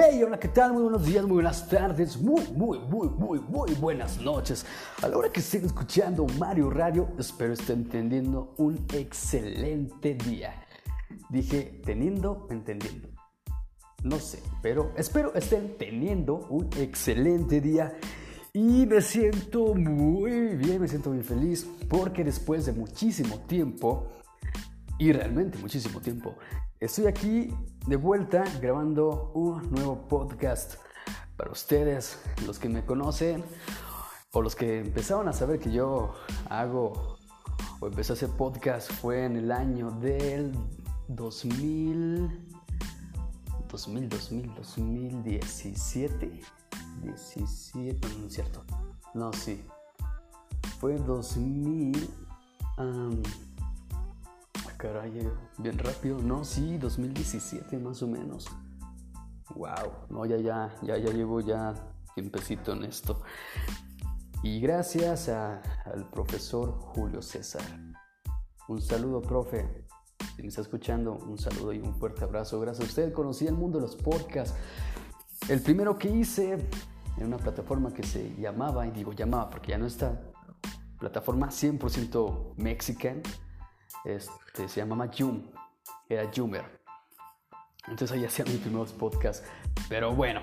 Hey, hola, ¿qué tal? Muy buenos días, muy buenas tardes, muy, muy, muy, muy, muy buenas noches. A la hora que estén escuchando Mario Radio, espero estén teniendo un excelente día. Dije teniendo, entendiendo. No sé, pero espero estén teniendo un excelente día. Y me siento muy bien, me siento muy feliz porque después de muchísimo tiempo, y realmente muchísimo tiempo, estoy aquí de vuelta grabando un nuevo podcast para ustedes, los que me conocen o los que empezaron a saber que yo hago o empecé a hacer podcast fue en el año del 2000, 2000, 2000, 2017. 17, no es cierto. No, sí. Fue 2000. Um, caray, bien rápido. No, sí, 2017 más o menos. Wow, no, ya, ya, ya, ya llevo ya tiempecito en esto. Y gracias al profesor Julio César. Un saludo, profe. Si me está escuchando, un saludo y un fuerte abrazo. Gracias a usted. Conocí el mundo de los podcasts. El primero que hice en una plataforma que se llamaba, y digo llamaba porque ya no está, plataforma 100% mexican, este, se llamaba Joom, era Joomer. Entonces ahí hacía mis primeros podcasts. Pero bueno,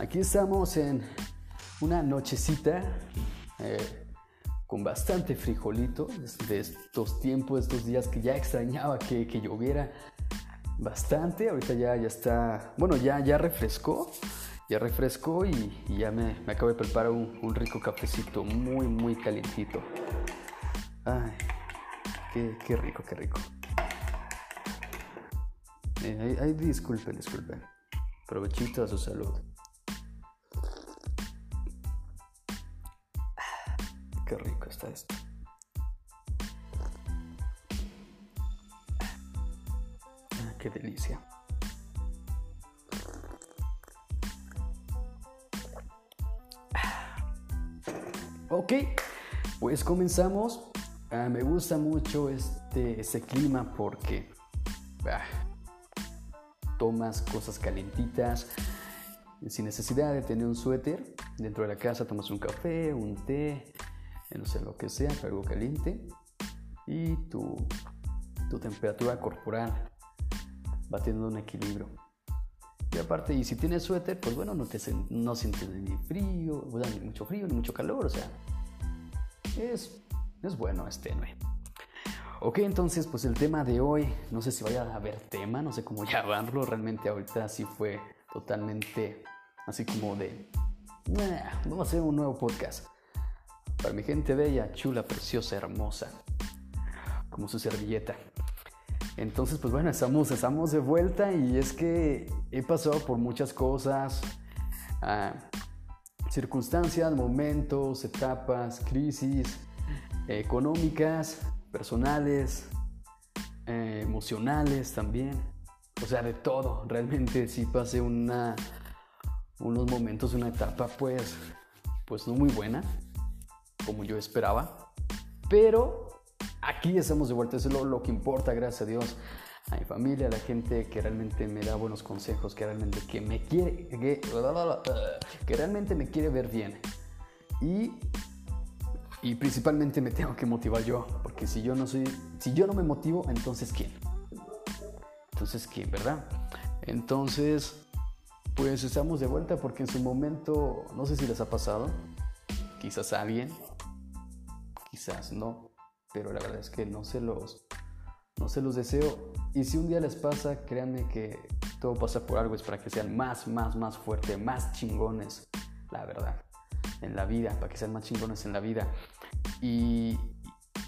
aquí estamos en una nochecita eh, con bastante frijolito de estos tiempos, estos días que ya extrañaba que, que lloviera bastante. Ahorita ya, ya está, bueno, ya, ya refrescó ya refrescó y, ya me, acabo de preparar un, rico cafecito muy, muy calientito. Ay, qué, rico, qué rico. Eh, ay, disculpen, disculpen. Provechito a su salud. Qué rico está esto. Ah, qué delicia. Ok, pues comenzamos. Ah, me gusta mucho este, este clima porque ah, tomas cosas calentitas sin necesidad de tener un suéter. Dentro de la casa tomas un café, un té, no sé lo que sea, algo caliente. Y tu, tu temperatura corporal va teniendo un equilibrio. Y aparte, y si tienes suéter, pues bueno, no, te, no sientes ni frío, ni mucho frío, ni mucho calor, o sea, es, es bueno, es tenue. Ok, entonces, pues el tema de hoy, no sé si vaya a haber tema, no sé cómo llamarlo, realmente ahorita sí fue totalmente así como de, vamos a hacer un nuevo podcast. Para mi gente bella, chula, preciosa, hermosa, como su servilleta. Entonces, pues bueno, estamos, estamos de vuelta y es que he pasado por muchas cosas, ah, circunstancias, momentos, etapas, crisis económicas, personales, eh, emocionales también. O sea, de todo. Realmente sí pasé una, unos momentos, una etapa pues, pues no muy buena, como yo esperaba. Pero aquí estamos de vuelta, eso es lo, que importa, gracias a Dios, a mi familia, a la gente que realmente me da buenos consejos, que realmente que me quiere, que, realmente me quiere ver bien. Y, y principalmente me tengo que motivar yo, porque si yo no soy, si yo no me motivo, entonces quién? Entonces quién, ¿verdad? Entonces, pues estamos de vuelta porque en su momento, no sé si les ha pasado, quizás a alguien, quizás no, pero la verdad es que no se los, no se los deseo. Y si un día les pasa, créanme que todo pasa por algo, es para que sean más, más, más fuertes, más chingones, la verdad, en la vida, para que sean más chingones en la vida. Y,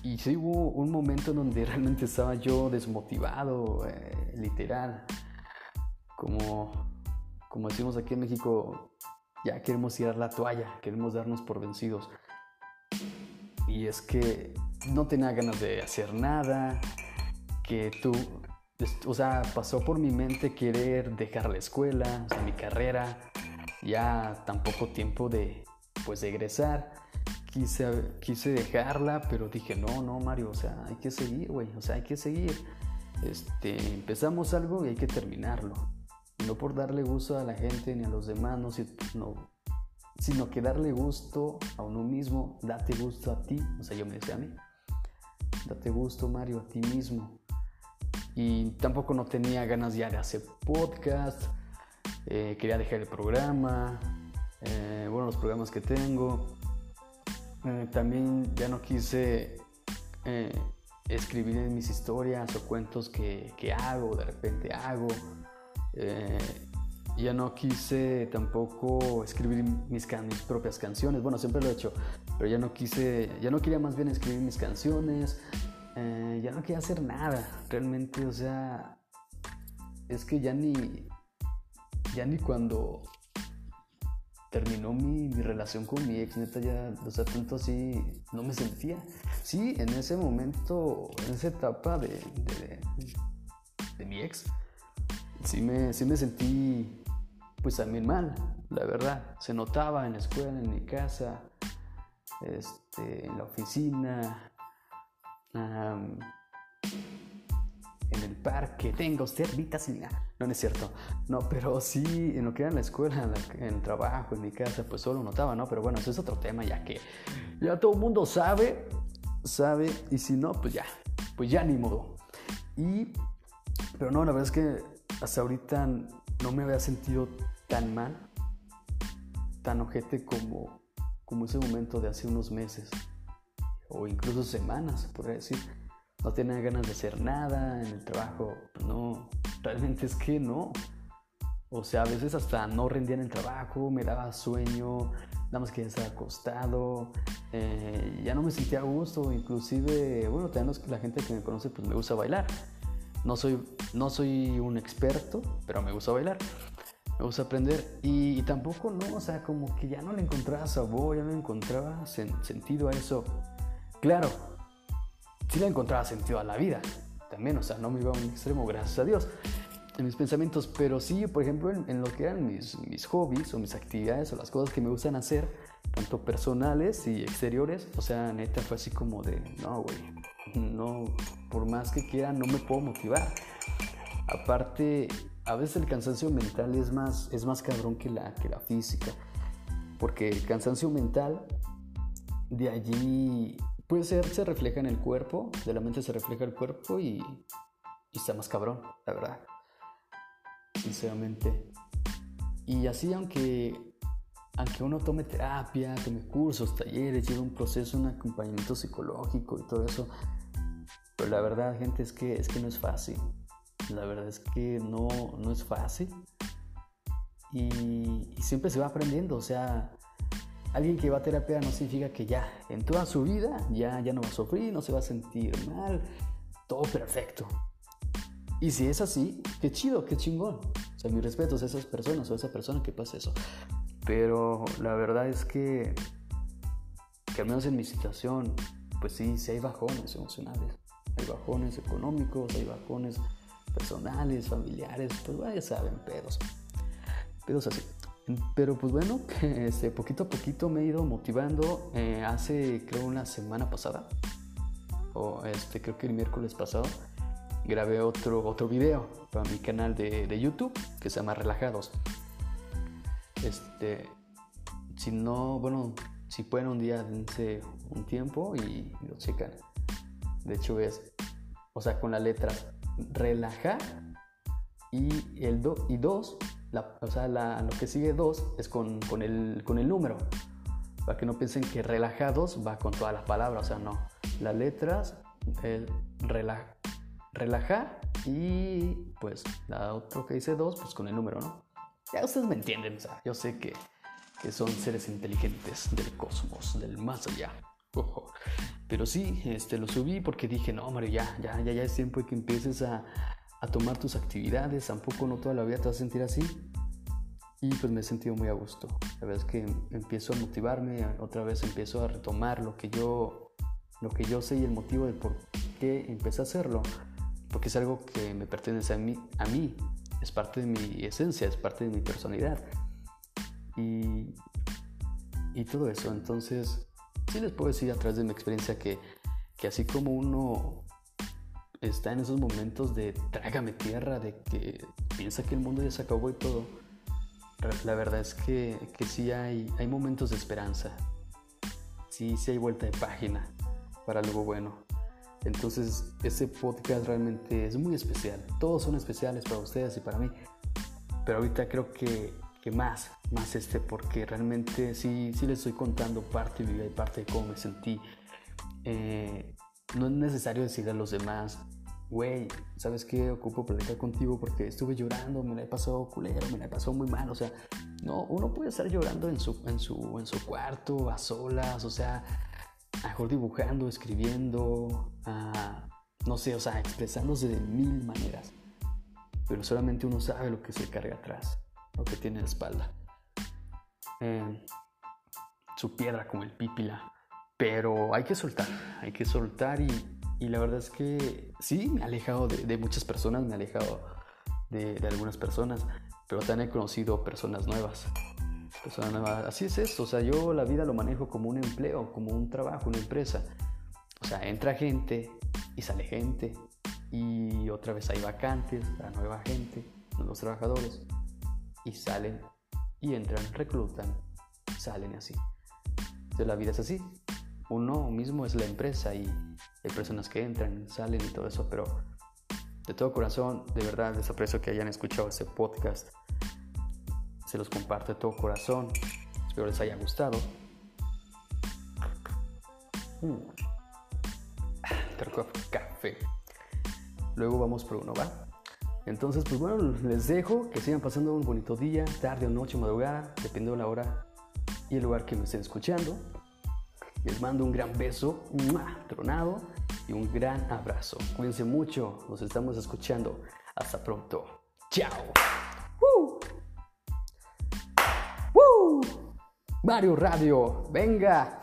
y sí hubo un momento en donde realmente estaba yo desmotivado, eh, literal, como, como decimos aquí en México, ya queremos tirar la toalla, queremos darnos por vencidos. Y es que no tenía ganas de hacer nada, que tú, o sea, pasó por mi mente querer dejar la escuela, o sea, mi carrera, ya tan poco tiempo de, pues, egresar. Quise, quise dejarla, pero dije, no, no, Mario, o sea, hay que seguir, güey, o sea, hay que seguir. Este, empezamos algo y hay que terminarlo. no por darle gusto a la gente ni a los demás, no, no, sino que darle gusto a uno mismo, date gusto a ti, o sea, yo me decía a mí, date gusto Mario a ti mismo. Y tampoco no tenía ganas ya de hacer podcast, eh, quería dejar el programa, eh, bueno, los programas que tengo. Eh, también ya no quise escribir mis historias o cuentos que, que hago, de repente hago. ya no quise tampoco escribir mis, mis propias canciones. Bueno, siempre lo he hecho, pero ya no quise, ya no quería más bien escribir mis canciones. ya no quería hacer nada, realmente, o sea, es que ya ni, ya ni cuando terminó mi, relación con mi ex, neta, ya, o sea, tanto así, no me sentía. Sí, en ese momento, en esa etapa de, de, mi ex, sí me, sí me sentí, pues también mal, la verdad. Se notaba en la escuela, en mi casa, este, en la oficina en el parque, tenga usted vitamina. No, no es cierto. No, pero sí, en lo que era en la escuela, en, el trabajo, en mi casa, pues solo notaba, ¿no? Pero bueno, eso es otro tema ya que ya todo el mundo sabe, sabe, y si no, pues ya, pues ya ni modo. Y, pero no, la verdad es que hasta ahorita no me había sentido tan mal, tan ojete como, como ese momento de hace unos meses, o incluso semanas, podría decir no tenía ganas de hacer nada en el trabajo. No, realmente es que no. O sea, a veces hasta no rendía en el trabajo, me daba sueño, nada más que estar acostado, eh, ya no me sentía a gusto, inclusive, bueno, también la gente que me conoce, pues me gusta bailar. No soy, no soy un experto, pero me gusta bailar, me gusta aprender y, tampoco, no, o sea, como que ya no le encontraba sabor, ya no le encontraba sentido a eso. Claro, sí le encontraba sentido a la vida. También, o sea, no me iba a un extremo, gracias a Dios, en mis pensamientos. Pero sí, por ejemplo, en, lo que eran mis, mis, hobbies o mis actividades o las cosas que me gustan hacer, tanto personales y exteriores, o sea, neta fue así como de, no, güey, no, por más que quiera, no me puedo motivar. Aparte, a veces el cansancio mental es más, es más cabrón que la, que la física. Porque el cansancio mental, de allí puede ser, se refleja en el cuerpo, de la mente se refleja el cuerpo y, y está más cabrón, la verdad. Sinceramente. Y así, aunque, aunque uno tome terapia, tome cursos, talleres, lleve un proceso, un acompañamiento psicológico y todo eso, pero la verdad, gente, es que, es que no es fácil. La verdad es que no, no es fácil. Y, y siempre se va aprendiendo, o sea, Alguien que va a terapia no significa que ya, en toda su vida, ya, ya no va a sufrir, no se va a sentir mal, todo perfecto. Y si es así, qué chido, qué chingón. O sea, mis respetos a esas personas o a esa persona que pasa eso. Pero la verdad es que, que al menos en mi situación, pues sí, sí hay bajones emocionales. Hay bajones económicos, hay bajones personales, familiares, pues ya saben, pedos. Pedos así. Pero pues bueno, este, poquito a poquito me he ido motivando. Eh, hace creo una semana pasada, o este, creo que el miércoles pasado, grabé otro, otro video para mi canal de, de YouTube que se llama Relajados. Este, si no, bueno, si pueden un día dense un tiempo y, lo checan. De hecho es, o sea, con la letra relaja y el do, y dos o sea, lo que sigue 2 es con, con, el, con el número. Para que no piensen que relajados va con todas las palabras, o sea, no. Las letras, el relajar y pues la otra que dice 2, pues con el número, ¿no? Ya ustedes me entienden, o sea, yo sé que, que son seres inteligentes del cosmos, del más allá. Pero sí, este, lo subí porque dije, no, Mario, ya, ya, ya, ya es tiempo de que empieces a, a tomar tus actividades, tampoco no toda la vida te vas a sentir así. Y pues me he sentido muy a gusto. La verdad es que empiezo a motivarme, otra vez empiezo a retomar lo que yo, lo que yo sé y el motivo de por qué empecé a hacerlo. Porque es algo que me pertenece a mí, a mí. es parte de mi esencia, es parte de mi personalidad. Y, y todo eso. Entonces, sí les puedo decir a través de mi experiencia que, que así como uno está en esos momentos de trágame tierra, de que piensa que el mundo ya se acabó y todo, la verdad es que, que sí hay, hay momentos de esperanza. Sí, sí hay vuelta de página para algo bueno. Entonces, ese podcast realmente es muy especial. Todos son especiales para ustedes y para mí. Pero ahorita creo que, que más, más este, porque realmente sí, sí les estoy contando parte de mi vida y parte de cómo me sentí. Eh, no es necesario decirle a los demás, güey, ¿sabes qué? Ocupo platicar contigo porque estuve llorando, me la he pasado culero, me la he pasado muy mal. O sea, no, uno puede estar llorando en su, en su, en su cuarto, a solas, o sea, mejor dibujando, escribiendo, no sé, o sea, expresándose de mil maneras. Pero solamente uno sabe lo que se carga atrás, lo que tiene en la espalda. Eh, su piedra como el pípila. Pero hay que soltar, hay que soltar y, y la verdad es que sí, me he alejado de, muchas personas, me he alejado de, algunas personas, pero también he conocido personas nuevas. Personas nuevas. Así es esto, o sea, yo la vida lo manejo como un empleo, como un trabajo, una empresa. O sea, entra gente y sale gente y otra vez hay vacantes, la nueva gente, nuevos trabajadores y salen y entran, reclutan, salen así. Entonces la vida es así. Uno mismo es la empresa y hay personas que entran, salen y todo eso, pero de todo corazón, de verdad, les aprecio que hayan escuchado ese podcast. Se los comparto de todo corazón. Espero les haya gustado. Mm. Café. Luego vamos por uno, ¿va? Entonces, pues bueno, les dejo que sigan pasando un bonito día, tarde o noche, madrugada, dependiendo de la hora y el lugar que me estén escuchando. Les mando un gran beso, tronado, y un gran abrazo. Cuídense mucho, nos estamos escuchando. Hasta pronto. Chao. Mario Radio, venga.